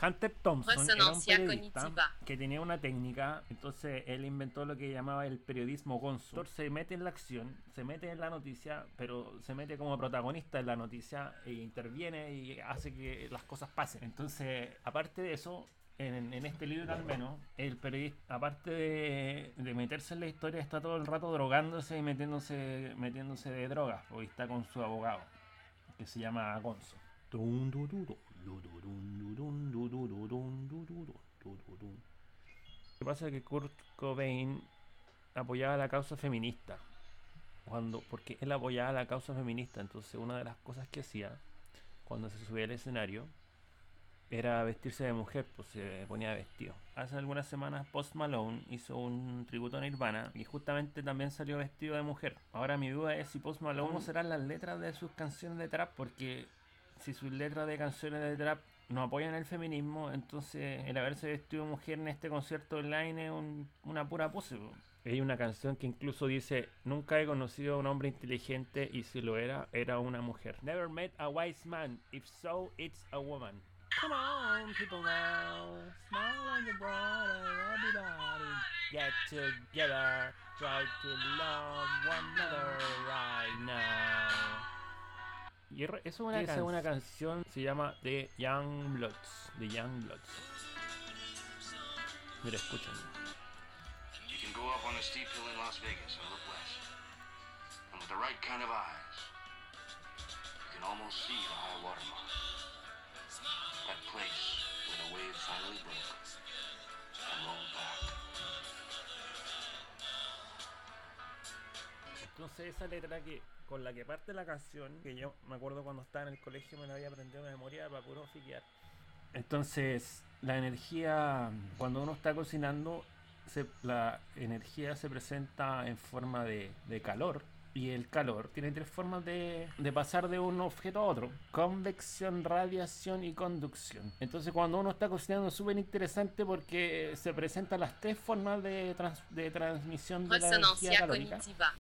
Hunter Thompson era un periodista que tenía una técnica, entonces él inventó lo que llamaba el periodismo gonzo. Entonces se mete en la acción, se mete en la noticia, pero se mete como protagonista en la noticia e interviene y hace que las cosas pasen. Entonces, aparte de eso, en, en este libro al menos, el periodista, aparte de, de meterse en la historia, está todo el rato drogándose y metiéndose, metiéndose de drogas, porque está con su abogado, que se llama Gonzo. Dun, du, du, du, du, du, dun, du, dun, Lo que pasa es que Kurt Cobain apoyaba la causa feminista. Cuando, porque él apoyaba la causa feminista, entonces una de las cosas que hacía cuando se subía al escenario era vestirse de mujer, pues se ponía vestido. Hace algunas semanas Post Malone hizo un tributo a Nirvana y justamente también salió vestido de mujer. Ahora mi duda es si Post Malone cómo serán las letras de sus canciones de trap, porque si sus letras de canciones de trap no apoyan el feminismo, entonces el haberse vestido mujer en este concierto online es un- una pura pose. po. Hay una canción que incluso dice, nunca he conocido a un hombre inteligente y si lo era, era una mujer. Never met a wise man, if so, it's a woman. Come on, people now, smile on your brother, everybody, get together, try to love one another right now. Y es- eso es una, Esa es una canción, se llama The Young Bloods. The Young Bloods. Mira, escuchen. You can go up on a steep hill in Las Vegas and look west. And with the right kind of eyes, you can almost see the high water Entonces esa letra que con la que parte la canción, que yo me acuerdo cuando estaba en el colegio me la había aprendido de memoria para puro fiquear. Entonces, la energía, cuando uno está cocinando, se- la energía se presenta en forma de, de calor. Y el calor tiene tres formas de, de pasar de un objeto a otro. Convección, radiación y conducción. Entonces cuando uno está cocinando es súper interesante porque se presentan las tres formas de, trans- de transmisión de la energía calórica. cognitiva.